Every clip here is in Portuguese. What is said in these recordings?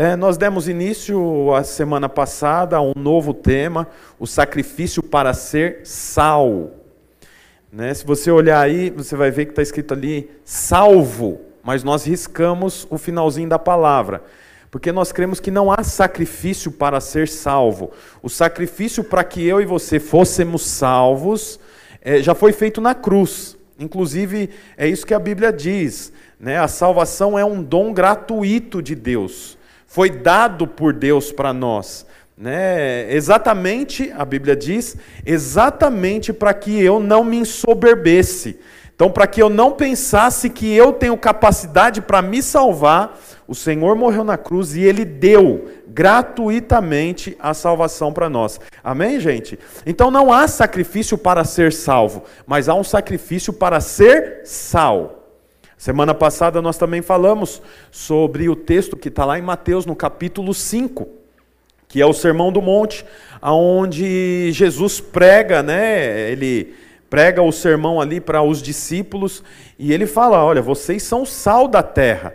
É, nós demos início a semana passada a um novo tema, o sacrifício para ser sal. Né? Se você olhar aí, você vai ver que está escrito ali salvo, mas nós riscamos o finalzinho da palavra, porque nós cremos que não há sacrifício para ser salvo. O sacrifício para que eu e você fôssemos salvos é, já foi feito na cruz. Inclusive, é isso que a Bíblia diz. Né? A salvação é um dom gratuito de Deus foi dado por Deus para nós. Né? Exatamente, a Bíblia diz, exatamente para que eu não me ensoberbesse. Então, para que eu não pensasse que eu tenho capacidade para me salvar, o Senhor morreu na cruz e ele deu gratuitamente a salvação para nós. Amém, gente? Então não há sacrifício para ser salvo, mas há um sacrifício para ser sal. Semana passada nós também falamos sobre o texto que está lá em Mateus, no capítulo 5, que é o Sermão do Monte, onde Jesus prega, né? Ele prega o sermão ali para os discípulos e ele fala: Olha, vocês são sal da terra.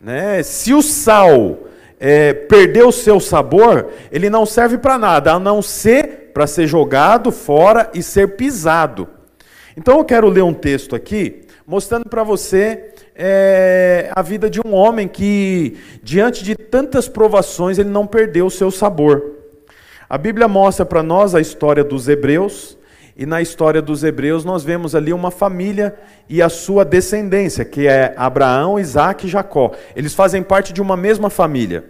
Né? Se o sal é, perder o seu sabor, ele não serve para nada, a não ser para ser jogado fora e ser pisado. Então eu quero ler um texto aqui mostrando para você é, a vida de um homem que, diante de tantas provações, ele não perdeu o seu sabor. A Bíblia mostra para nós a história dos hebreus, e na história dos hebreus nós vemos ali uma família e a sua descendência, que é Abraão, Isaac e Jacó. Eles fazem parte de uma mesma família.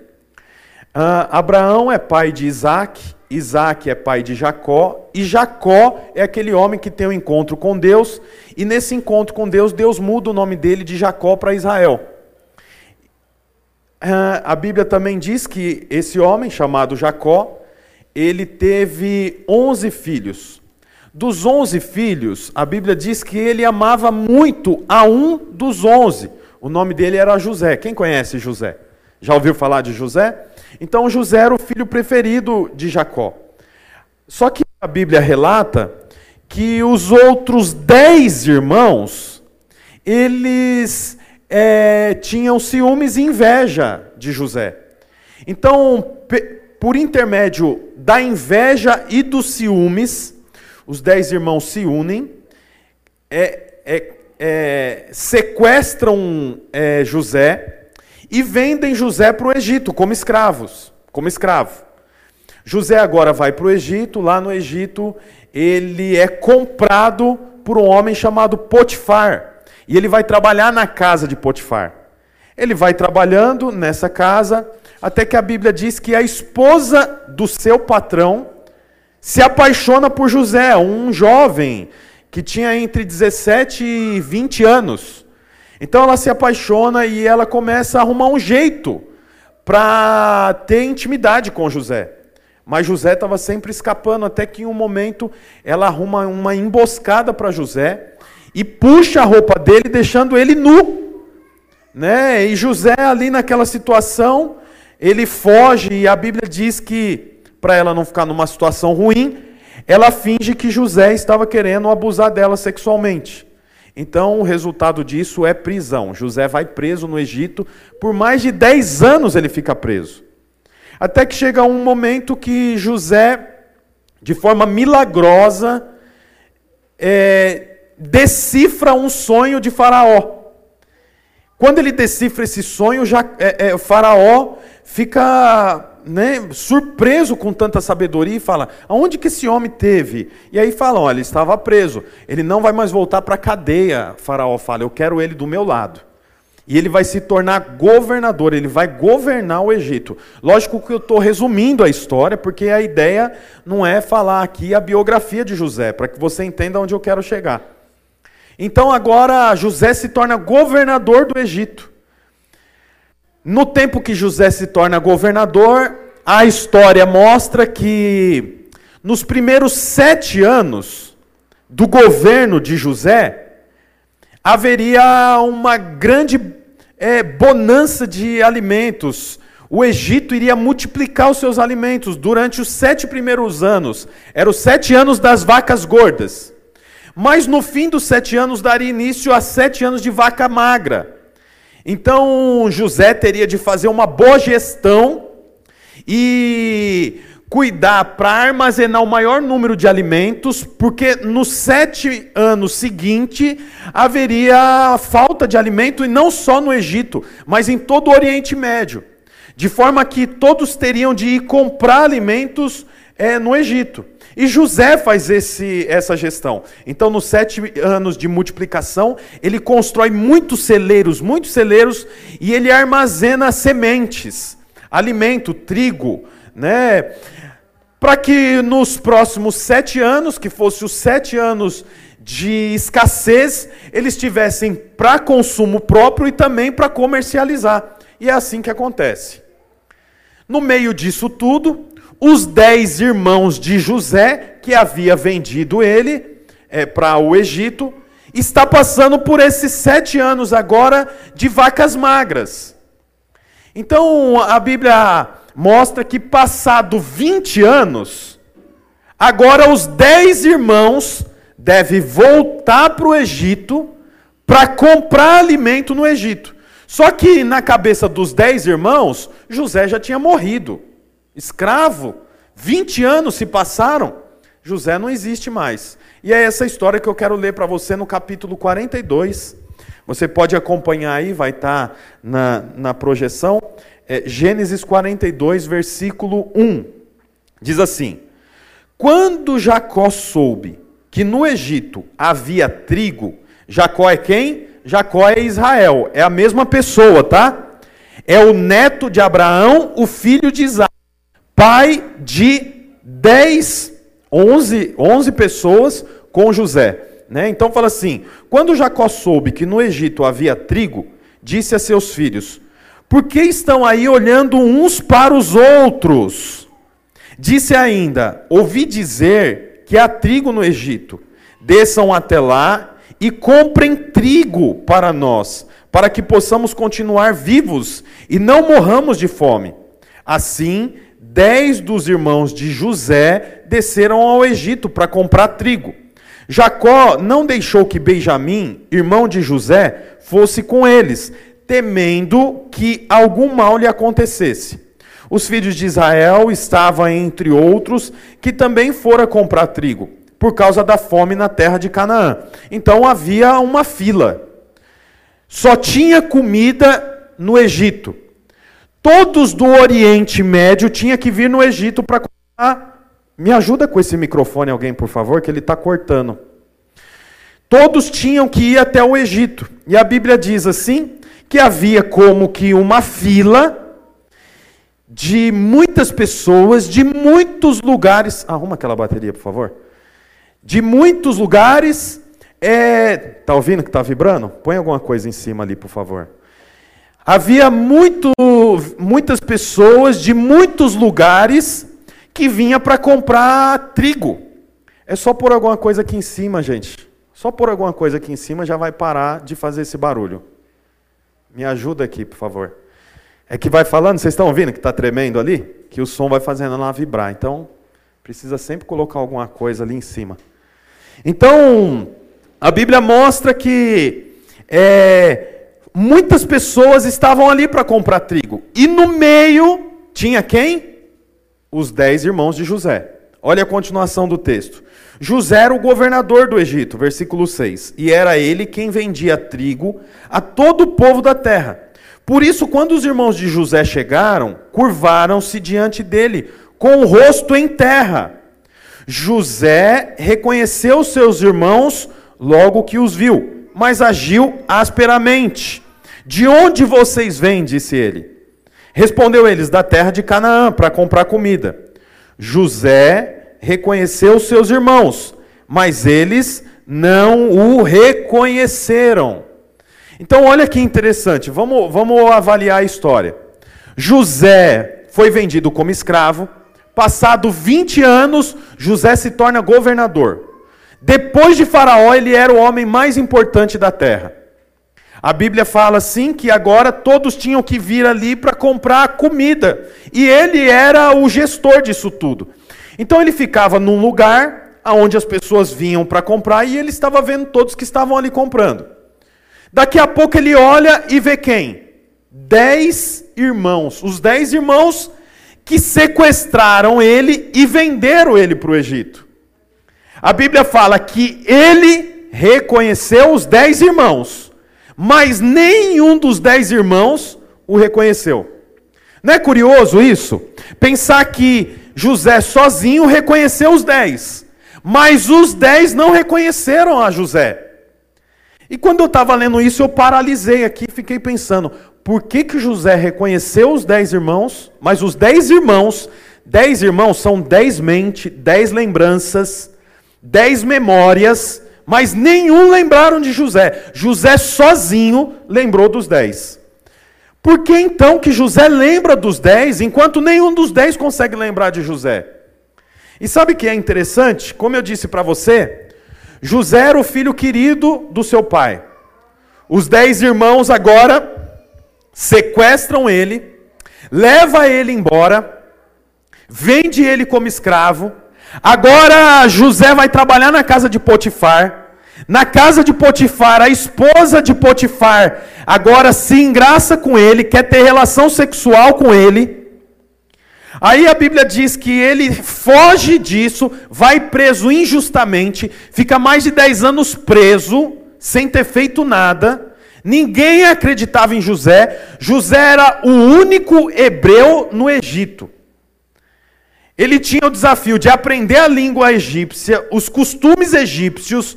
Uh, Abraão é pai de Isaac, Isaac é pai de Jacó, e Jacó é aquele homem que tem um encontro com Deus, e nesse encontro com Deus, Deus muda o nome dele de Jacó para Israel. Uh, a Bíblia também diz que esse homem, chamado Jacó, ele teve 11 filhos. Dos 11 filhos, a Bíblia diz que ele amava muito a um dos 11. O nome dele era José. Quem conhece José? Já ouviu falar de José? Então José era o filho preferido de Jacó. Só que a Bíblia relata que os outros dez irmãos, eles é, tinham ciúmes e inveja de José. Então, por intermédio da inveja e dos ciúmes, os dez irmãos se unem, é, é, é sequestram é, José, e vendem José para o Egito como escravos, como escravo. José agora vai para o Egito, lá no Egito ele é comprado por um homem chamado Potifar, e ele vai trabalhar na casa de Potifar. Ele vai trabalhando nessa casa, até que a Bíblia diz que a esposa do seu patrão se apaixona por José, um jovem que tinha entre 17 e 20 anos. Então ela se apaixona e ela começa a arrumar um jeito para ter intimidade com José. Mas José estava sempre escapando, até que em um momento ela arruma uma emboscada para José e puxa a roupa dele, deixando ele nu. Né? E José, ali naquela situação, ele foge, e a Bíblia diz que, para ela não ficar numa situação ruim, ela finge que José estava querendo abusar dela sexualmente. Então, o resultado disso é prisão. José vai preso no Egito, por mais de 10 anos ele fica preso. Até que chega um momento que José, de forma milagrosa, é, decifra um sonho de Faraó. Quando ele decifra esse sonho, já, é, é, Faraó fica né, surpreso com tanta sabedoria e fala: aonde que esse homem teve? E aí falam: olha, ele estava preso, ele não vai mais voltar para a cadeia. Faraó fala: eu quero ele do meu lado. E ele vai se tornar governador, ele vai governar o Egito. Lógico que eu estou resumindo a história, porque a ideia não é falar aqui a biografia de José, para que você entenda onde eu quero chegar. Então agora José se torna governador do Egito. No tempo que José se torna governador, a história mostra que nos primeiros sete anos do governo de José, haveria uma grande é, bonança de alimentos. O Egito iria multiplicar os seus alimentos durante os sete primeiros anos. Eram os sete anos das vacas gordas. Mas no fim dos sete anos daria início a sete anos de vaca magra. Então José teria de fazer uma boa gestão e cuidar para armazenar o maior número de alimentos, porque nos sete anos seguintes haveria falta de alimento, e não só no Egito, mas em todo o Oriente Médio. De forma que todos teriam de ir comprar alimentos é, no Egito. E José faz esse, essa gestão. Então, nos sete anos de multiplicação, ele constrói muitos celeiros, muitos celeiros, e ele armazena sementes, alimento, trigo, né? Para que nos próximos sete anos, que fosse os sete anos de escassez, eles tivessem para consumo próprio e também para comercializar. E é assim que acontece. No meio disso tudo, os dez irmãos de José, que havia vendido ele é, para o Egito, está passando por esses sete anos agora de vacas magras. Então a Bíblia mostra que, passado 20 anos, agora os dez irmãos devem voltar para o Egito para comprar alimento no Egito. Só que na cabeça dos dez irmãos, José já tinha morrido. Escravo. 20 anos se passaram. José não existe mais. E é essa história que eu quero ler para você no capítulo 42. Você pode acompanhar aí, vai estar tá na, na projeção. É, Gênesis 42, versículo 1. Diz assim: Quando Jacó soube que no Egito havia trigo, Jacó é quem? Jacó é Israel, é a mesma pessoa, tá? É o neto de Abraão, o filho de Isaac, pai de 10, 11, 11 pessoas com José. Né? Então fala assim: quando Jacó soube que no Egito havia trigo, disse a seus filhos: Por que estão aí olhando uns para os outros? Disse ainda: Ouvi dizer que há trigo no Egito. Desçam até lá e comprem trigo para nós, para que possamos continuar vivos e não morramos de fome. Assim, dez dos irmãos de José desceram ao Egito para comprar trigo. Jacó não deixou que Benjamim, irmão de José, fosse com eles, temendo que algum mal lhe acontecesse. Os filhos de Israel estavam entre outros que também fora comprar trigo por causa da fome na terra de Canaã. Então havia uma fila. Só tinha comida no Egito. Todos do Oriente Médio tinham que vir no Egito para comprar. Me ajuda com esse microfone, alguém, por favor, que ele está cortando. Todos tinham que ir até o Egito. E a Bíblia diz assim: que havia como que uma fila de muitas pessoas, de muitos lugares. Arruma aquela bateria, por favor de muitos lugares. É... Tá ouvindo que está vibrando? Põe alguma coisa em cima ali, por favor. Havia muito, muitas pessoas de muitos lugares que vinha para comprar trigo. É só pôr alguma coisa aqui em cima, gente. Só pôr alguma coisa aqui em cima já vai parar de fazer esse barulho. Me ajuda aqui, por favor. É que vai falando, vocês estão ouvindo que está tremendo ali? Que o som vai fazendo ela vibrar. Então, precisa sempre colocar alguma coisa ali em cima. Então, a Bíblia mostra que é, muitas pessoas estavam ali para comprar trigo. E no meio tinha quem? Os dez irmãos de José. Olha a continuação do texto. José era o governador do Egito, versículo 6. E era ele quem vendia trigo a todo o povo da terra. Por isso, quando os irmãos de José chegaram, curvaram-se diante dele, com o rosto em terra. José reconheceu seus irmãos logo que os viu, mas agiu asperamente. De onde vocês vêm? disse ele. Respondeu eles: Da terra de Canaã, para comprar comida. José reconheceu seus irmãos, mas eles não o reconheceram. Então, olha que interessante, vamos, vamos avaliar a história. José foi vendido como escravo, Passado 20 anos, José se torna governador. Depois de Faraó, ele era o homem mais importante da terra. A Bíblia fala assim que agora todos tinham que vir ali para comprar comida. E ele era o gestor disso tudo. Então ele ficava num lugar onde as pessoas vinham para comprar e ele estava vendo todos que estavam ali comprando. Daqui a pouco ele olha e vê quem? Dez irmãos. Os dez irmãos que sequestraram ele e venderam ele para o Egito. A Bíblia fala que ele reconheceu os dez irmãos, mas nenhum dos dez irmãos o reconheceu. Não é curioso isso? Pensar que José sozinho reconheceu os dez, mas os dez não reconheceram a José. E quando eu estava lendo isso, eu paralisei aqui e fiquei pensando: por que, que José reconheceu os dez irmãos, mas os dez irmãos, dez irmãos são dez mentes, dez lembranças, dez memórias, mas nenhum lembraram de José. José sozinho lembrou dos dez. Por que então que José lembra dos dez, enquanto nenhum dos dez consegue lembrar de José? E sabe o que é interessante? Como eu disse para você, José era o filho querido do seu pai. Os dez irmãos agora sequestram ele, leva ele embora, vende ele como escravo. Agora José vai trabalhar na casa de Potifar. Na casa de Potifar, a esposa de Potifar agora se engraça com ele, quer ter relação sexual com ele. Aí a Bíblia diz que ele foge disso, vai preso injustamente, fica mais de 10 anos preso, sem ter feito nada. Ninguém acreditava em José. José era o único hebreu no Egito. Ele tinha o desafio de aprender a língua egípcia, os costumes egípcios,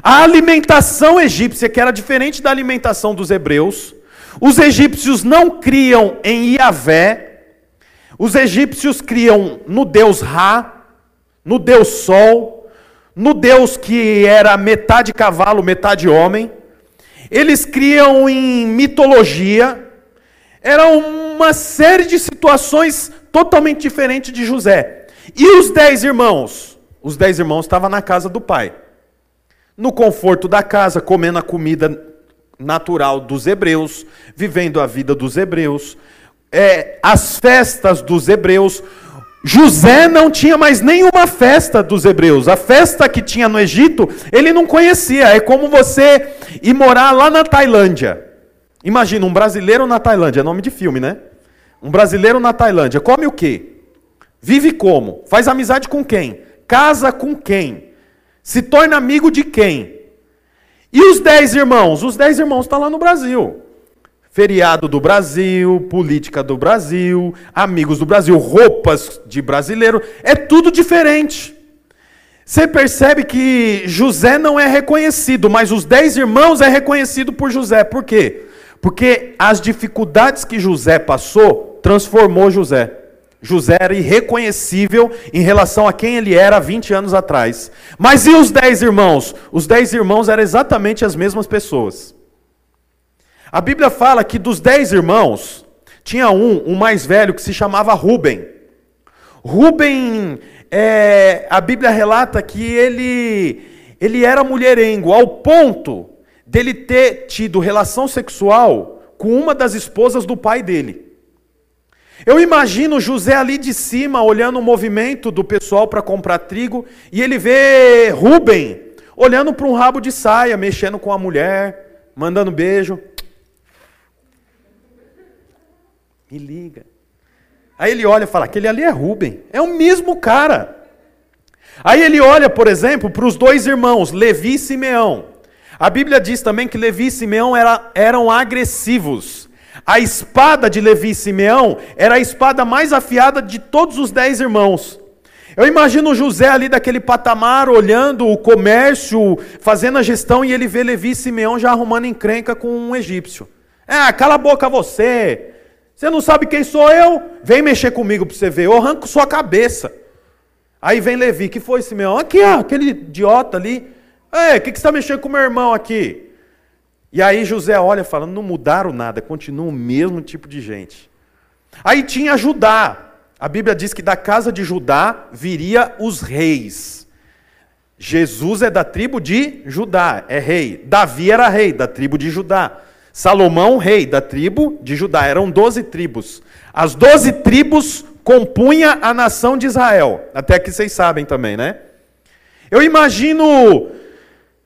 a alimentação egípcia, que era diferente da alimentação dos hebreus. Os egípcios não criam em Iavé, os egípcios criam no deus Ra, no deus Sol, no deus que era metade cavalo, metade homem. Eles criam em mitologia. Era uma série de situações totalmente diferentes de José. E os dez irmãos? Os dez irmãos estavam na casa do pai no conforto da casa, comendo a comida natural dos hebreus, vivendo a vida dos hebreus, é, as festas dos hebreus. José não tinha mais nenhuma festa dos hebreus. A festa que tinha no Egito, ele não conhecia. É como você ir morar lá na Tailândia. Imagina, um brasileiro na Tailândia, é nome de filme, né? Um brasileiro na Tailândia, come o quê? Vive como? Faz amizade com quem? Casa com quem? Se torna amigo de quem? E os dez irmãos? Os dez irmãos estão tá lá no Brasil. Feriado do Brasil, política do Brasil, amigos do Brasil, roupas de brasileiro, é tudo diferente. Você percebe que José não é reconhecido, mas os dez irmãos é reconhecido por José. Por quê? Porque as dificuldades que José passou transformou José. José era irreconhecível em relação a quem ele era 20 anos atrás. Mas e os dez irmãos? Os dez irmãos eram exatamente as mesmas pessoas. A Bíblia fala que dos dez irmãos, tinha um, um mais velho, que se chamava Ruben. Ruben, é, a Bíblia relata que ele, ele era mulherengo, ao ponto dele ter tido relação sexual com uma das esposas do pai dele. Eu imagino José ali de cima, olhando o movimento do pessoal para comprar trigo, e ele vê Rubem olhando para um rabo de saia, mexendo com a mulher, mandando beijo. Me liga. Aí ele olha e fala: aquele ali é Rubem, é o mesmo cara. Aí ele olha, por exemplo, para os dois irmãos, Levi e Simeão. A Bíblia diz também que Levi e Simeão era, eram agressivos. A espada de Levi e Simeão era a espada mais afiada de todos os dez irmãos. Eu imagino José ali daquele patamar, olhando o comércio, fazendo a gestão, e ele vê Levi e Simeão já arrumando encrenca com um egípcio. É, cala a boca você. Você não sabe quem sou eu? Vem mexer comigo para você ver. Eu arranco sua cabeça. Aí vem Levi, que foi Simeão? Aqui, ó, aquele idiota ali. É, o que, que você está mexendo com meu irmão aqui? E aí José olha falando, não mudaram nada, continua o mesmo tipo de gente. Aí tinha Judá. A Bíblia diz que da casa de Judá viria os reis. Jesus é da tribo de Judá, é rei. Davi era rei da tribo de Judá. Salomão, rei da tribo de Judá. Eram doze tribos. As doze tribos compunha a nação de Israel. Até que vocês sabem também, né? Eu imagino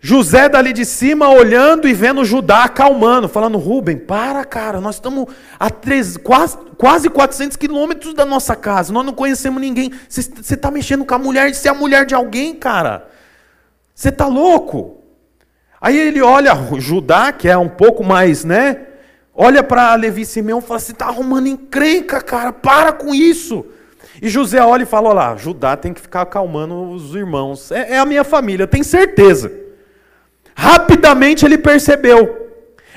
José dali de cima olhando e vendo Judá acalmando, falando: Rubem, para, cara, nós estamos a três, quase, quase 400 quilômetros da nossa casa, nós não conhecemos ninguém. Você está mexendo com a mulher, você é a mulher de alguém, cara. Você está louco? Aí ele olha Judá, que é um pouco mais, né? Olha para Levi Simeão e fala: Você está arrumando encrenca, cara, para com isso. E José olha e fala: Olha lá, Judá tem que ficar acalmando os irmãos. É, é a minha família, tenho certeza. Rapidamente ele percebeu.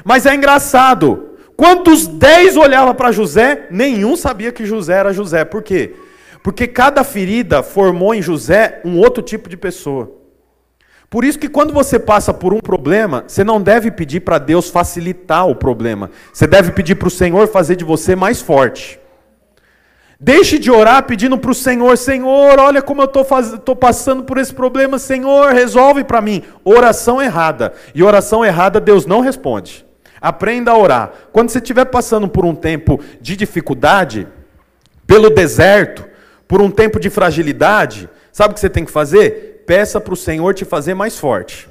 Mas é engraçado. Quando os dez olhavam para José, nenhum sabia que José era José. Por quê? Porque cada ferida formou em José um outro tipo de pessoa. Por isso que quando você passa por um problema, você não deve pedir para Deus facilitar o problema. Você deve pedir para o Senhor fazer de você mais forte. Deixe de orar pedindo para o Senhor, Senhor, olha como eu estou passando por esse problema, Senhor, resolve para mim. Oração errada. E oração errada Deus não responde. Aprenda a orar. Quando você estiver passando por um tempo de dificuldade, pelo deserto, por um tempo de fragilidade, sabe o que você tem que fazer? Peça para o Senhor te fazer mais forte.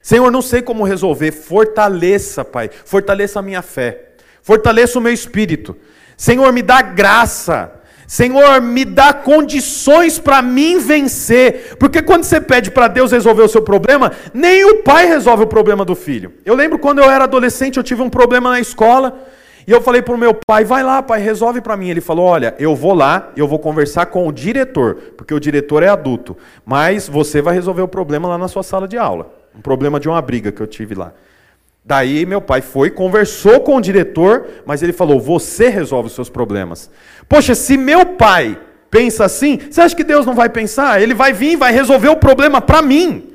Senhor, não sei como resolver. Fortaleça, Pai. Fortaleça a minha fé. Fortaleça o meu espírito. Senhor, me dá graça Senhor, me dá condições para mim vencer. Porque quando você pede para Deus resolver o seu problema, nem o pai resolve o problema do filho. Eu lembro quando eu era adolescente, eu tive um problema na escola. E eu falei para o meu pai, vai lá, pai, resolve para mim. Ele falou, olha, eu vou lá, eu vou conversar com o diretor, porque o diretor é adulto. Mas você vai resolver o problema lá na sua sala de aula. Um problema de uma briga que eu tive lá. Daí meu pai foi, conversou com o diretor, mas ele falou: Você resolve os seus problemas. Poxa, se meu pai pensa assim, você acha que Deus não vai pensar? Ele vai vir e vai resolver o problema para mim.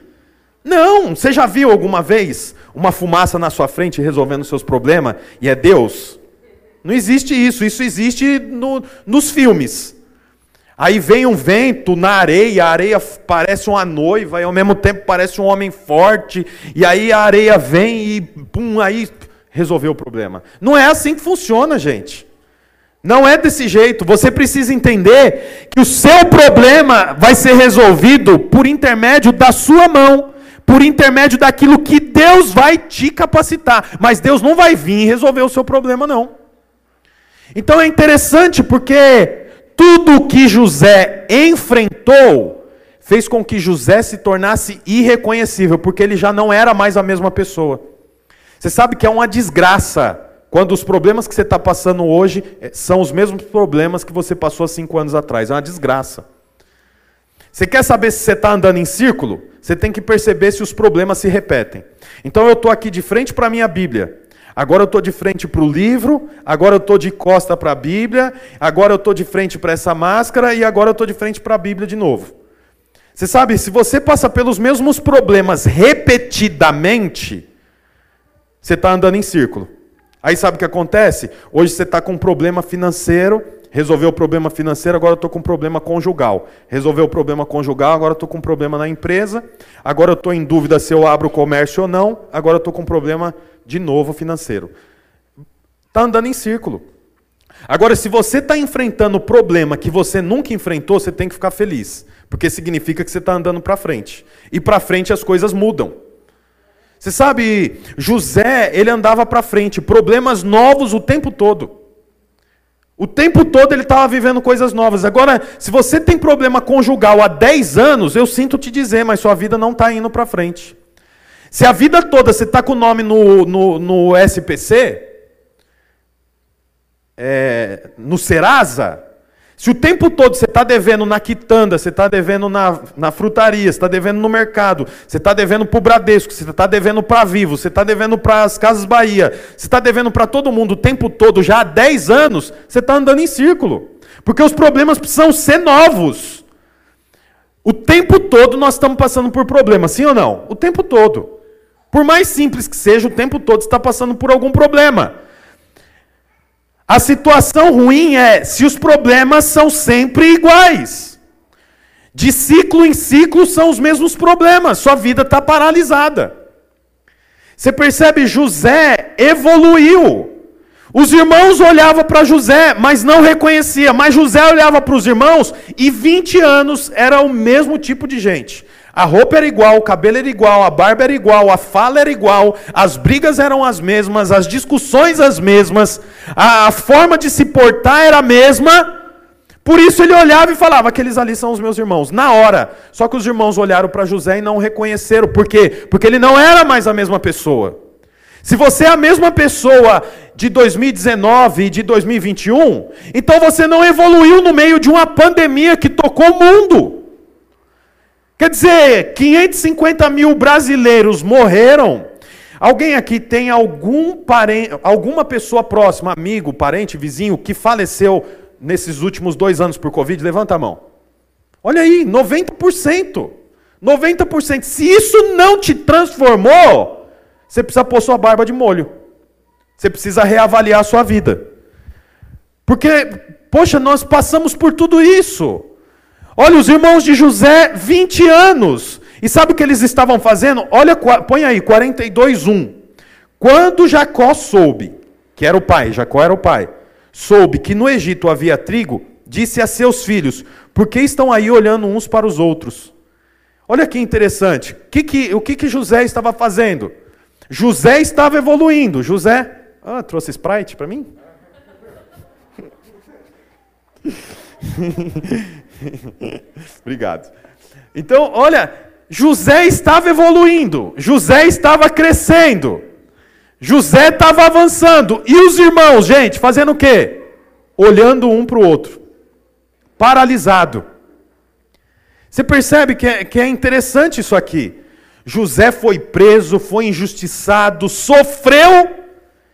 Não, você já viu alguma vez uma fumaça na sua frente resolvendo os seus problemas e é Deus? Não existe isso, isso existe no, nos filmes. Aí vem um vento na areia, a areia parece uma noiva e ao mesmo tempo parece um homem forte, e aí a areia vem e pum, aí resolveu o problema. Não é assim que funciona, gente. Não é desse jeito. Você precisa entender que o seu problema vai ser resolvido por intermédio da sua mão, por intermédio daquilo que Deus vai te capacitar. Mas Deus não vai vir resolver o seu problema, não. Então é interessante porque tudo o que José enfrentou fez com que José se tornasse irreconhecível, porque ele já não era mais a mesma pessoa. Você sabe que é uma desgraça quando os problemas que você está passando hoje eh, são os mesmos problemas que você passou há cinco anos atrás. É uma desgraça. Você quer saber se você está andando em círculo? Você tem que perceber se os problemas se repetem. Então eu estou aqui de frente para a minha Bíblia. Agora eu estou de frente para o livro, agora eu estou de costa para a Bíblia, agora eu estou de frente para essa máscara e agora eu estou de frente para a Bíblia de novo. Você sabe, se você passa pelos mesmos problemas repetidamente, você está andando em círculo. Aí sabe o que acontece? Hoje você está com um problema financeiro, resolveu o problema financeiro, agora eu estou com um problema conjugal. Resolveu o problema conjugal, agora eu estou com um problema na empresa. Agora eu estou em dúvida se eu abro o comércio ou não. Agora eu estou com um problema de novo financeiro. Está andando em círculo. Agora, se você está enfrentando o problema que você nunca enfrentou, você tem que ficar feliz. Porque significa que você está andando para frente. E para frente as coisas mudam. Você sabe, José, ele andava para frente, problemas novos o tempo todo. O tempo todo ele estava vivendo coisas novas. Agora, se você tem problema conjugal há 10 anos, eu sinto te dizer, mas sua vida não está indo para frente. Se a vida toda você está com o nome no, no, no SPC, é, no Serasa, se o tempo todo você está devendo na quitanda, você está devendo na, na frutaria, você está devendo no mercado, você está devendo para o Bradesco, você está devendo para Vivo, você está devendo para as Casas Bahia, você está devendo para todo mundo o tempo todo, já há 10 anos, você está andando em círculo. Porque os problemas precisam ser novos. O tempo todo nós estamos passando por problemas, sim ou não? O tempo todo. Por mais simples que seja, o tempo todo está passando por algum problema. A situação ruim é se os problemas são sempre iguais. De ciclo em ciclo são os mesmos problemas, sua vida está paralisada. Você percebe, José evoluiu. Os irmãos olhavam para José, mas não reconhecia. Mas José olhava para os irmãos e 20 anos era o mesmo tipo de gente. A roupa era igual, o cabelo era igual, a barba era igual, a fala era igual, as brigas eram as mesmas, as discussões as mesmas, a, a forma de se portar era a mesma. Por isso ele olhava e falava: aqueles ali são os meus irmãos, na hora. Só que os irmãos olharam para José e não o reconheceram. Por quê? Porque ele não era mais a mesma pessoa. Se você é a mesma pessoa de 2019 e de 2021, então você não evoluiu no meio de uma pandemia que tocou o mundo. Quer dizer, 550 mil brasileiros morreram. Alguém aqui tem algum parente, alguma pessoa próxima, amigo, parente, vizinho, que faleceu nesses últimos dois anos por Covid? Levanta a mão. Olha aí, 90%. 90%. Se isso não te transformou, você precisa pôr sua barba de molho. Você precisa reavaliar a sua vida. Porque, poxa, nós passamos por tudo isso. Olha, os irmãos de José, 20 anos. E sabe o que eles estavam fazendo? Olha, põe aí, 42, 1. Quando Jacó soube, que era o pai, Jacó era o pai, soube que no Egito havia trigo, disse a seus filhos: Por que estão aí olhando uns para os outros? Olha que interessante. Que que, o que, que José estava fazendo? José estava evoluindo. José. Ah, trouxe Sprite para mim? Obrigado. Então, olha, José estava evoluindo, José estava crescendo, José estava avançando. E os irmãos, gente, fazendo o quê? Olhando um para o outro, paralisado. Você percebe que é, que é interessante isso aqui. José foi preso, foi injustiçado, sofreu,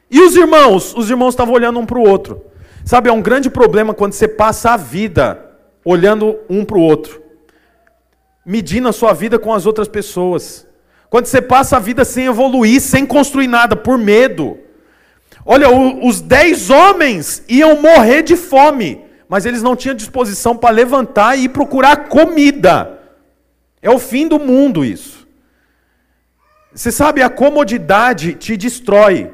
e os irmãos? Os irmãos estavam olhando um para o outro. Sabe, é um grande problema quando você passa a vida olhando um para o outro, medindo a sua vida com as outras pessoas. Quando você passa a vida sem evoluir, sem construir nada, por medo. Olha, os dez homens iam morrer de fome, mas eles não tinham disposição para levantar e procurar comida. É o fim do mundo isso. Você sabe, a comodidade te destrói.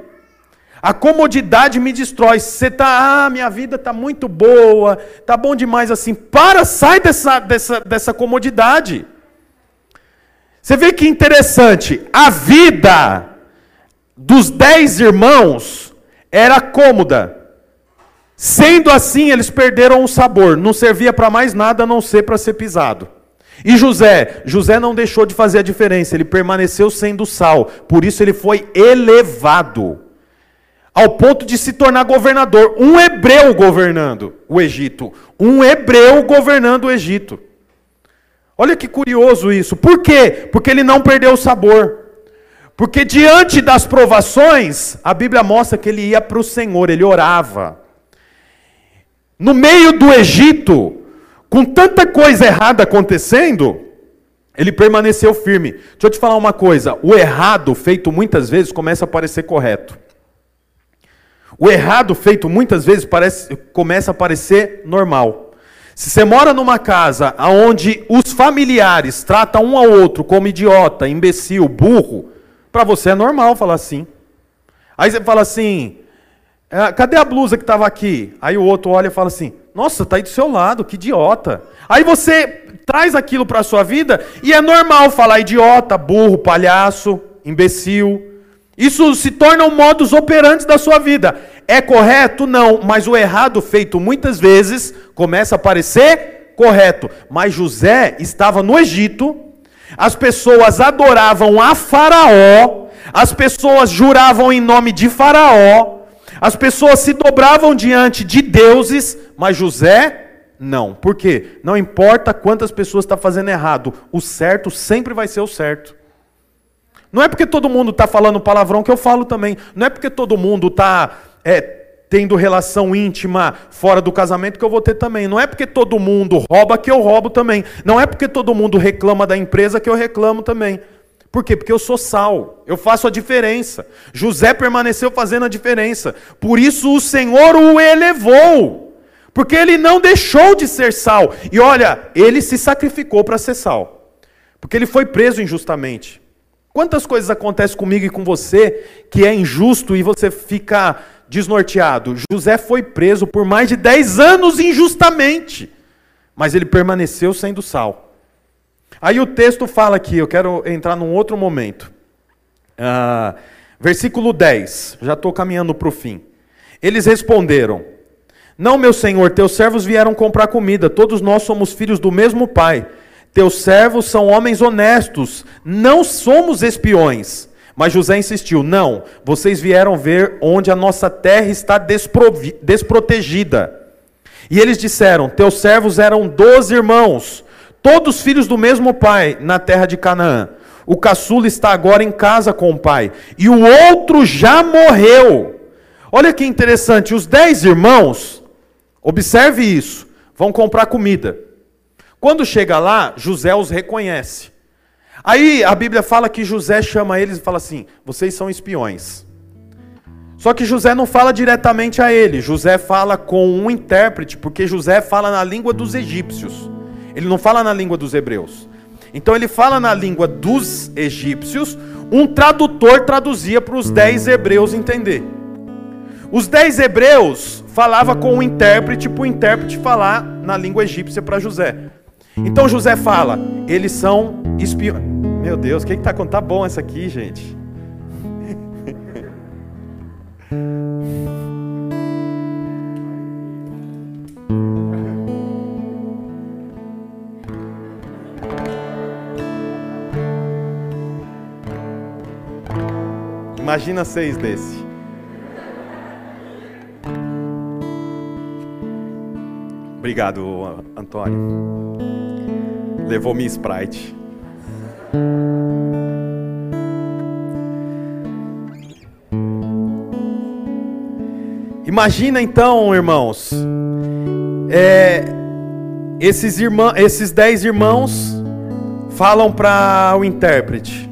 A comodidade me destrói. Você tá, ah, minha vida tá muito boa, tá bom demais assim. Para, sai dessa, dessa, dessa comodidade. Você vê que interessante. A vida dos dez irmãos era cômoda. Sendo assim, eles perderam o sabor. Não servia para mais nada a não ser para ser pisado. E José? José não deixou de fazer a diferença. Ele permaneceu sendo sal. Por isso ele foi elevado ao ponto de se tornar governador. Um hebreu governando o Egito. Um hebreu governando o Egito. Olha que curioso isso. Por quê? Porque ele não perdeu o sabor. Porque diante das provações, a Bíblia mostra que ele ia para o Senhor, ele orava. No meio do Egito, com tanta coisa errada acontecendo, ele permaneceu firme. Deixa eu te falar uma coisa: o errado feito muitas vezes começa a parecer correto. O errado feito muitas vezes parece, começa a parecer normal. Se você mora numa casa onde os familiares tratam um ao outro como idiota, imbecil, burro, para você é normal falar assim. Aí você fala assim: é, cadê a blusa que estava aqui? Aí o outro olha e fala assim: nossa, está aí do seu lado, que idiota. Aí você traz aquilo para a sua vida e é normal falar idiota, burro, palhaço, imbecil. Isso se torna um modus operandi da sua vida. É correto? Não, mas o errado feito muitas vezes começa a parecer correto. Mas José estava no Egito, as pessoas adoravam a Faraó, as pessoas juravam em nome de Faraó, as pessoas se dobravam diante de deuses, mas José não. Por quê? Não importa quantas pessoas estão tá fazendo errado, o certo sempre vai ser o certo. Não é porque todo mundo está falando palavrão que eu falo também. Não é porque todo mundo está é, tendo relação íntima fora do casamento que eu vou ter também. Não é porque todo mundo rouba que eu roubo também. Não é porque todo mundo reclama da empresa que eu reclamo também. Por quê? Porque eu sou sal, eu faço a diferença. José permaneceu fazendo a diferença. Por isso o Senhor o elevou. Porque ele não deixou de ser sal. E olha, ele se sacrificou para ser sal. Porque ele foi preso injustamente. Quantas coisas acontecem comigo e com você que é injusto e você fica desnorteado? José foi preso por mais de 10 anos injustamente, mas ele permaneceu sendo sal. Aí o texto fala aqui, eu quero entrar num outro momento. Ah, versículo 10, já estou caminhando para o fim. Eles responderam: Não, meu senhor, teus servos vieram comprar comida, todos nós somos filhos do mesmo pai. Teus servos são homens honestos, não somos espiões. Mas José insistiu: Não, vocês vieram ver onde a nossa terra está desprotegida. E eles disseram: Teus servos eram doze irmãos, todos filhos do mesmo pai, na terra de Canaã. O caçula está agora em casa com o pai, e o outro já morreu. Olha que interessante: os dez irmãos, observe isso, vão comprar comida. Quando chega lá, José os reconhece. Aí a Bíblia fala que José chama eles e fala assim: vocês são espiões. Só que José não fala diretamente a ele, José fala com um intérprete, porque José fala na língua dos egípcios, ele não fala na língua dos hebreus. Então ele fala na língua dos egípcios, um tradutor traduzia para os dez hebreus entender. Os dez hebreus falava com o intérprete, para o intérprete falar na língua egípcia para José. Então José fala, eles são espiões. Meu Deus, o que está acontecendo? Tá bom essa aqui, gente. Imagina seis desse. Obrigado, Antônio. Levou minha Sprite. Imagina então, irmãos, é, esses, irmão, esses dez irmãos falam para o intérprete: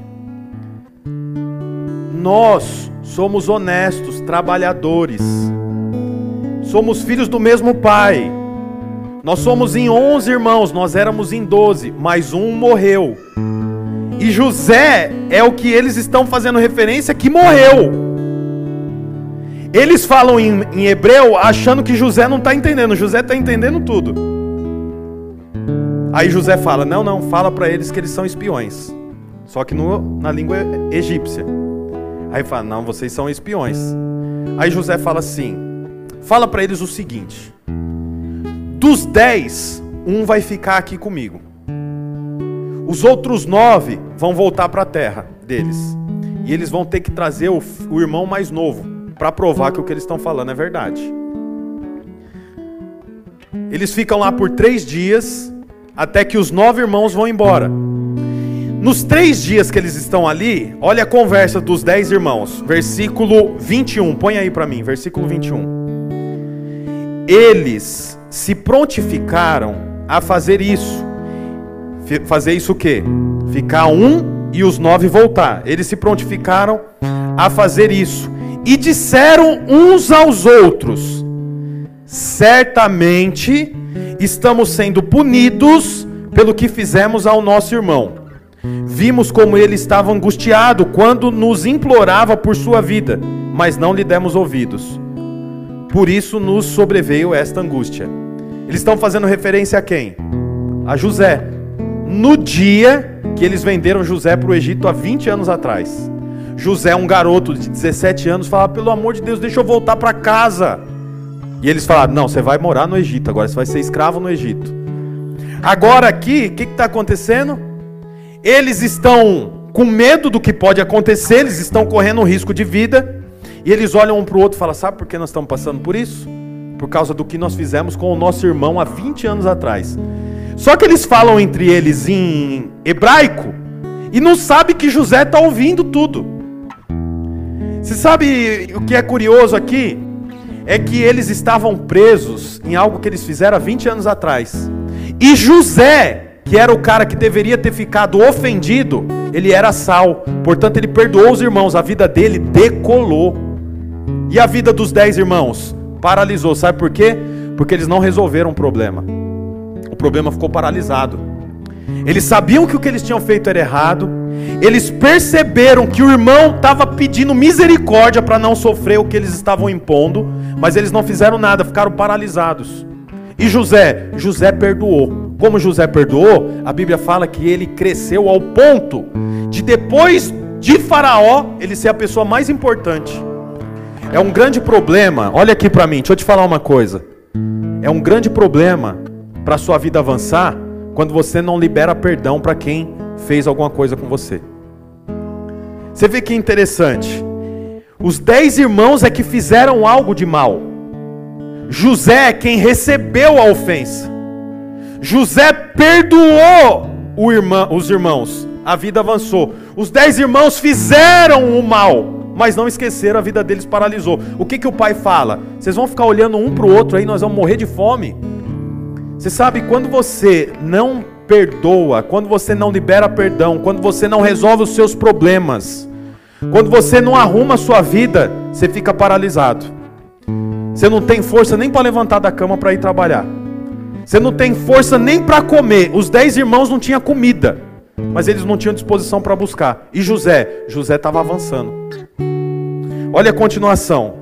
Nós somos honestos, trabalhadores, somos filhos do mesmo pai. Nós somos em 11 irmãos, nós éramos em 12, mas um morreu. E José é o que eles estão fazendo referência que morreu. Eles falam em, em hebreu achando que José não está entendendo, José está entendendo tudo. Aí José fala: Não, não, fala para eles que eles são espiões. Só que no, na língua egípcia. Aí fala: Não, vocês são espiões. Aí José fala assim: Fala para eles o seguinte dos dez, um vai ficar aqui comigo. Os outros nove vão voltar para a terra deles. E eles vão ter que trazer o, o irmão mais novo para provar que o que eles estão falando é verdade. Eles ficam lá por três dias até que os nove irmãos vão embora. Nos três dias que eles estão ali, olha a conversa dos dez irmãos, versículo 21. Põe aí para mim, versículo 21. Eles se prontificaram a fazer isso. Fazer isso o quê? Ficar um e os nove voltar. Eles se prontificaram a fazer isso. E disseram uns aos outros: Certamente estamos sendo punidos pelo que fizemos ao nosso irmão. Vimos como ele estava angustiado quando nos implorava por sua vida, mas não lhe demos ouvidos. Por isso nos sobreveio esta angústia. Eles estão fazendo referência a quem? A José. No dia que eles venderam José para o Egito há 20 anos atrás. José, um garoto de 17 anos, fala: pelo amor de Deus, deixa eu voltar para casa. E eles falaram: não, você vai morar no Egito, agora você vai ser escravo no Egito. Agora aqui, o que está acontecendo? Eles estão com medo do que pode acontecer, eles estão correndo um risco de vida, e eles olham um para o outro e falam: sabe por que nós estamos passando por isso? Por causa do que nós fizemos com o nosso irmão há 20 anos atrás. Só que eles falam entre eles em hebraico e não sabe que José está ouvindo tudo. Você sabe o que é curioso aqui? É que eles estavam presos em algo que eles fizeram há 20 anos atrás. E José, que era o cara que deveria ter ficado ofendido, ele era sal. Portanto, ele perdoou os irmãos. A vida dele decolou. E a vida dos dez irmãos? Paralisou. Sabe por quê? Porque eles não resolveram o problema. O problema ficou paralisado. Eles sabiam que o que eles tinham feito era errado. Eles perceberam que o irmão estava pedindo misericórdia para não sofrer o que eles estavam impondo, mas eles não fizeram nada, ficaram paralisados. E José, José perdoou. como José perdoou, a Bíblia fala que ele cresceu ao ponto de depois de Faraó, ele ser a pessoa mais importante. É um grande problema, olha aqui para mim, deixa eu te falar uma coisa. É um grande problema para sua vida avançar quando você não libera perdão para quem fez alguma coisa com você. Você vê que interessante. Os dez irmãos é que fizeram algo de mal. José é quem recebeu a ofensa. José perdoou os irmãos. A vida avançou. Os dez irmãos fizeram o mal, mas não esqueceram, a vida deles paralisou. O que, que o pai fala? Vocês vão ficar olhando um para o outro aí, nós vamos morrer de fome. Você sabe, quando você não perdoa, quando você não libera perdão, quando você não resolve os seus problemas, quando você não arruma a sua vida, você fica paralisado. Você não tem força nem para levantar da cama para ir trabalhar. Você não tem força nem para comer. Os dez irmãos não tinham comida, mas eles não tinham disposição para buscar. E José? José estava avançando. Olha a continuação.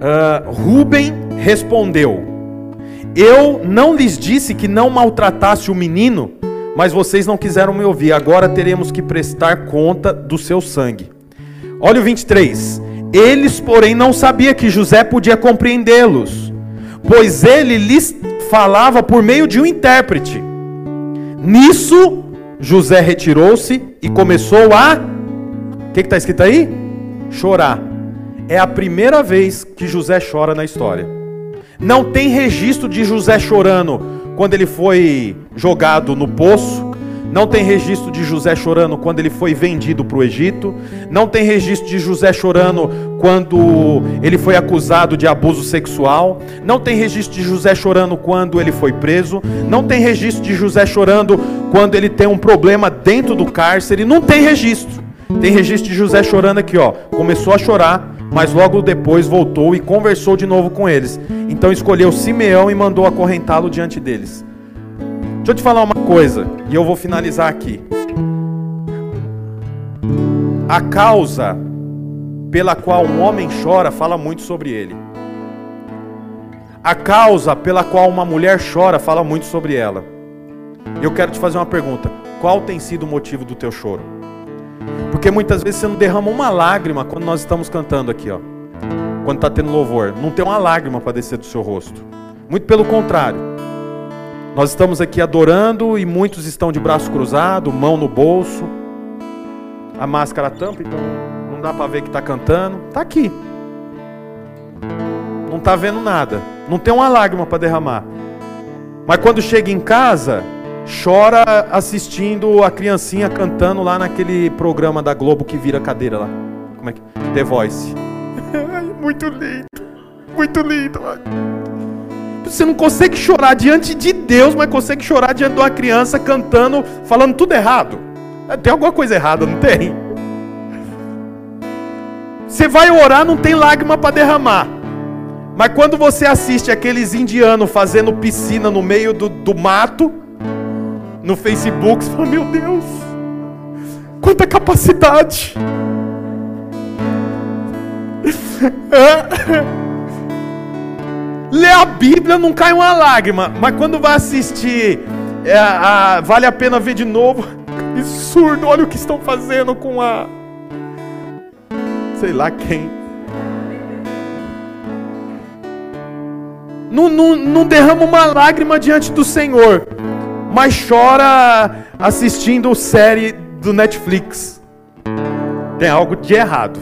Uh, Rubem respondeu: Eu não lhes disse que não maltratasse o menino, mas vocês não quiseram me ouvir. Agora teremos que prestar conta do seu sangue. Olha o 23. Eles, porém, não sabiam que José podia compreendê-los, pois ele lhes falava por meio de um intérprete. Nisso, José retirou-se e começou a. O que está escrito aí? Chorar. É a primeira vez que José chora na história. Não tem registro de José chorando quando ele foi jogado no poço. Não tem registro de José chorando quando ele foi vendido para o Egito. Não tem registro de José chorando quando ele foi acusado de abuso sexual. Não tem registro de José chorando quando ele foi preso. Não tem registro de José chorando quando ele tem um problema dentro do cárcere. Não tem registro. Tem registro de José chorando aqui, ó. Começou a chorar, mas logo depois voltou e conversou de novo com eles. Então escolheu Simeão e mandou acorrentá-lo diante deles. Deixa eu te falar uma coisa, e eu vou finalizar aqui. A causa pela qual um homem chora fala muito sobre ele. A causa pela qual uma mulher chora fala muito sobre ela. Eu quero te fazer uma pergunta: qual tem sido o motivo do teu choro? Porque muitas vezes você não derrama uma lágrima quando nós estamos cantando aqui, ó. Quando está tendo louvor, não tem uma lágrima para descer do seu rosto. Muito pelo contrário. Nós estamos aqui adorando e muitos estão de braço cruzado, mão no bolso. A máscara tampa, então não dá para ver que está cantando. Está aqui. Não está vendo nada. Não tem uma lágrima para derramar. Mas quando chega em casa, chora assistindo a criancinha cantando lá naquele programa da Globo que vira cadeira lá. Como é que? The Voice. muito lindo. Muito lindo. Você não consegue chorar diante de Deus, mas consegue chorar diante de uma criança cantando, falando tudo errado. É, tem alguma coisa errada, não tem? Você vai orar, não tem lágrima para derramar. Mas quando você assiste aqueles indianos fazendo piscina no meio do, do mato, no Facebook, você fala: Meu Deus, quanta capacidade! Lê a Bíblia, não cai uma lágrima. Mas quando vai assistir, é, a, vale a pena ver de novo. Absurdo, olha o que estão fazendo com a. Sei lá quem. Não, não, não derrama uma lágrima diante do Senhor, mas chora assistindo série do Netflix. Tem algo de errado.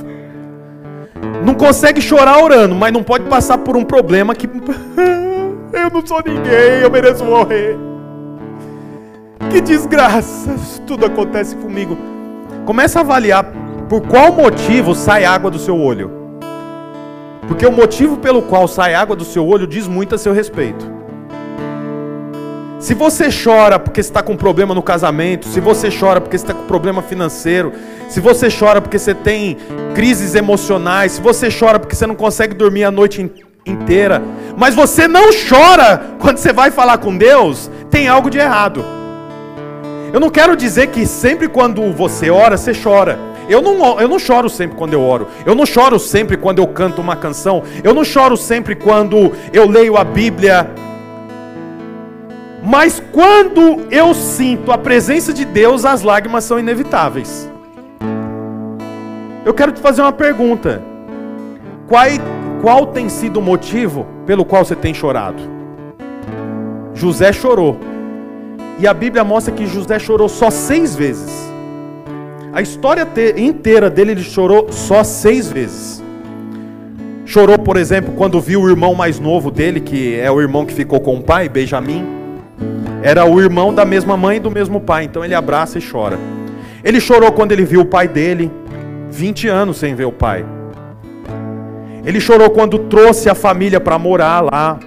Não consegue chorar orando, mas não pode passar por um problema que. eu não sou ninguém, eu mereço morrer. Que desgraça, tudo acontece comigo. Começa a avaliar por qual motivo sai água do seu olho. Porque o motivo pelo qual sai água do seu olho diz muito a seu respeito. Se você chora porque está com problema no casamento, se você chora porque está com problema financeiro, se você chora porque você tem crises emocionais, se você chora porque você não consegue dormir a noite inteira, mas você não chora quando você vai falar com Deus, tem algo de errado. Eu não quero dizer que sempre quando você ora, você chora. Eu não, eu não choro sempre quando eu oro. Eu não choro sempre quando eu canto uma canção. Eu não choro sempre quando eu leio a Bíblia Mas quando eu sinto a presença de Deus, as lágrimas são inevitáveis. Eu quero te fazer uma pergunta. Qual, qual tem sido o motivo pelo qual você tem chorado? José chorou. E a Bíblia mostra que José chorou só seis vezes. A história inteira dele, ele chorou só seis vezes. Chorou, por exemplo, quando viu o irmão mais novo dele, que é o irmão que ficou com o pai, Benjamim. Era o irmão da mesma mãe e do mesmo pai, então ele abraça e chora. Ele chorou quando ele viu o pai dele, 20 anos sem ver o pai. Ele chorou quando trouxe a família para morar lá.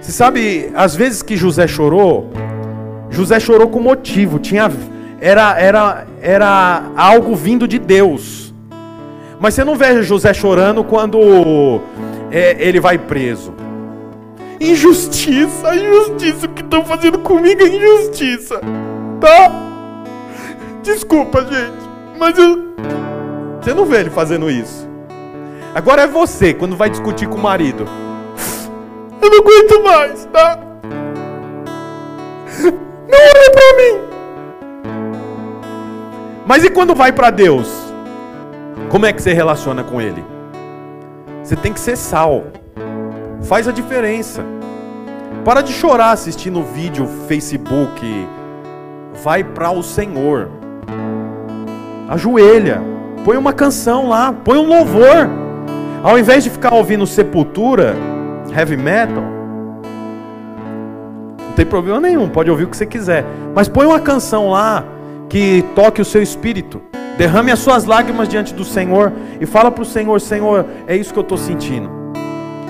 Você sabe, às vezes que José chorou, José chorou com motivo, tinha era era era algo vindo de Deus. Mas você não vê José chorando quando é, ele vai preso. Injustiça, injustiça, o que estão fazendo comigo é injustiça. Tá? Desculpa, gente, mas eu... você não vê ele fazendo isso. Agora é você, quando vai discutir com o marido. Eu não aguento mais, tá? Não olha pra mim. Mas e quando vai para Deus? Como é que você relaciona com Ele? Você tem que ser sal. Faz a diferença. Para de chorar assistindo vídeo, Facebook. Vai para o Senhor. Ajoelha. Põe uma canção lá. Põe um louvor. Ao invés de ficar ouvindo Sepultura, heavy metal, não tem problema nenhum, pode ouvir o que você quiser. Mas põe uma canção lá que toque o seu espírito. Derrame as suas lágrimas diante do Senhor e fala para o Senhor: Senhor, é isso que eu estou sentindo.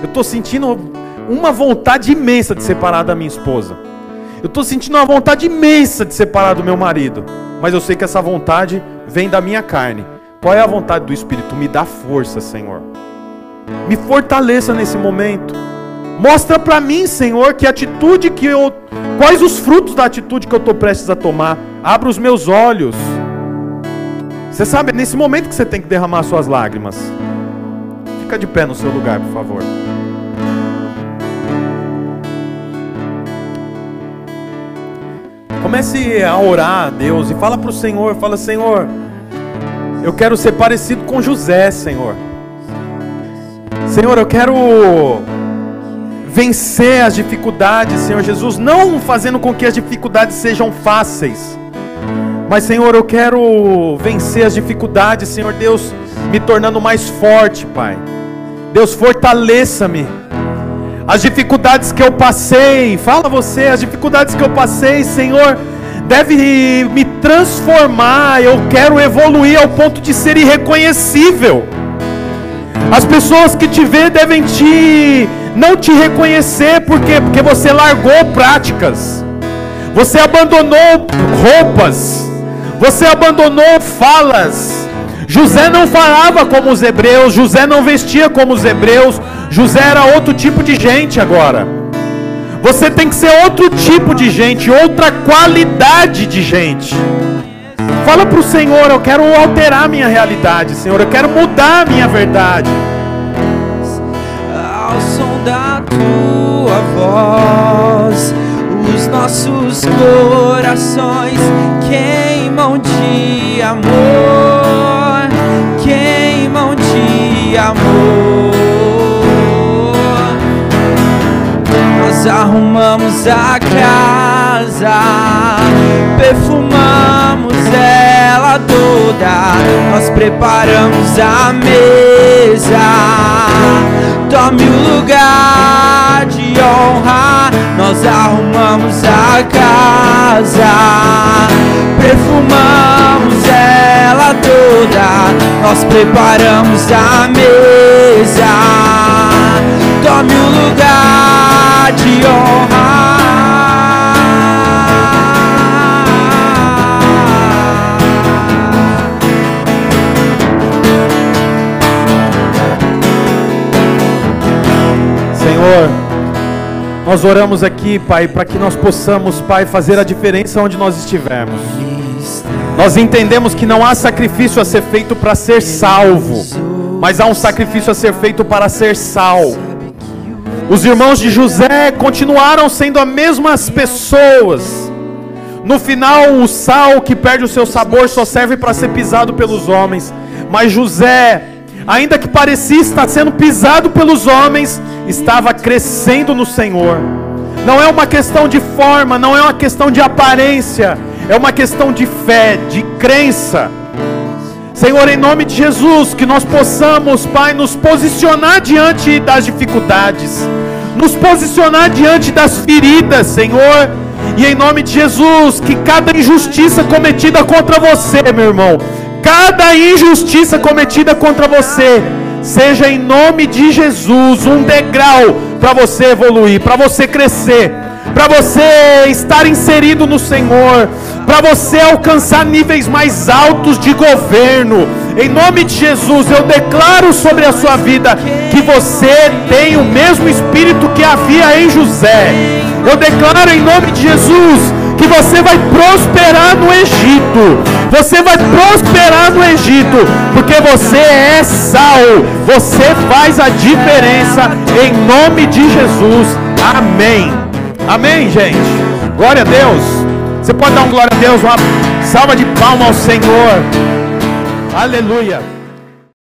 Eu estou sentindo uma vontade imensa de separar da minha esposa. Eu estou sentindo uma vontade imensa de separar do meu marido. Mas eu sei que essa vontade vem da minha carne. Qual é a vontade do Espírito? Me dá força, Senhor. Me fortaleça nesse momento. Mostra para mim, Senhor, que atitude que eu. Quais os frutos da atitude que eu estou prestes a tomar. Abra os meus olhos. Você sabe, é nesse momento que você tem que derramar suas lágrimas. Fica de pé no seu lugar, por favor. Comece a orar a Deus e fala para o Senhor, fala Senhor, eu quero ser parecido com José, Senhor. Senhor, eu quero vencer as dificuldades, Senhor Jesus, não fazendo com que as dificuldades sejam fáceis, mas, Senhor, eu quero vencer as dificuldades, Senhor Deus, me tornando mais forte, Pai. Deus, fortaleça-me. As dificuldades que eu passei, fala você, as dificuldades que eu passei, Senhor, deve me transformar. Eu quero evoluir ao ponto de ser irreconhecível. As pessoas que te vê devem te não te reconhecer porque porque você largou práticas. Você abandonou roupas. Você abandonou falas. José não falava como os hebreus, José não vestia como os hebreus, José era outro tipo de gente agora. Você tem que ser outro tipo de gente, outra qualidade de gente. Fala para o Senhor: eu quero alterar minha realidade, Senhor, eu quero mudar a minha verdade. Ao som da tua voz, os nossos corações queimam de amor, de amor. Nós arrumamos a casa, perfumamos ela toda, nós preparamos a mesa. Tome o lugar de honra, nós arrumamos a casa, perfumamos ela toda, nós preparamos a mesa. Tome o lugar de honra. Senhor, nós oramos aqui, Pai, para que nós possamos, Pai, fazer a diferença onde nós estivermos. Nós entendemos que não há sacrifício a ser feito para ser salvo, mas há um sacrifício a ser feito para ser sal. Os irmãos de José continuaram sendo as mesmas pessoas. No final, o sal que perde o seu sabor só serve para ser pisado pelos homens. Mas José, ainda que parecia estar sendo pisado pelos homens, estava crescendo no Senhor. Não é uma questão de forma, não é uma questão de aparência, é uma questão de fé, de crença. Senhor, em nome de Jesus, que nós possamos, Pai, nos posicionar diante das dificuldades, nos posicionar diante das feridas, Senhor, e em nome de Jesus, que cada injustiça cometida contra você, meu irmão, cada injustiça cometida contra você, seja em nome de Jesus um degrau para você evoluir, para você crescer, para você estar inserido no Senhor, para você alcançar níveis mais altos de governo. Em nome de Jesus, eu declaro sobre a sua vida que você tem o mesmo espírito que havia em José. Eu declaro em nome de Jesus que você vai prosperar no Egito. Você vai prosperar no Egito, porque você é sal. Você faz a diferença em nome de Jesus. Amém. Amém, gente. Glória a Deus. Você pode dar um glória a Deus, uma salva de palmas ao Senhor. Aleluia.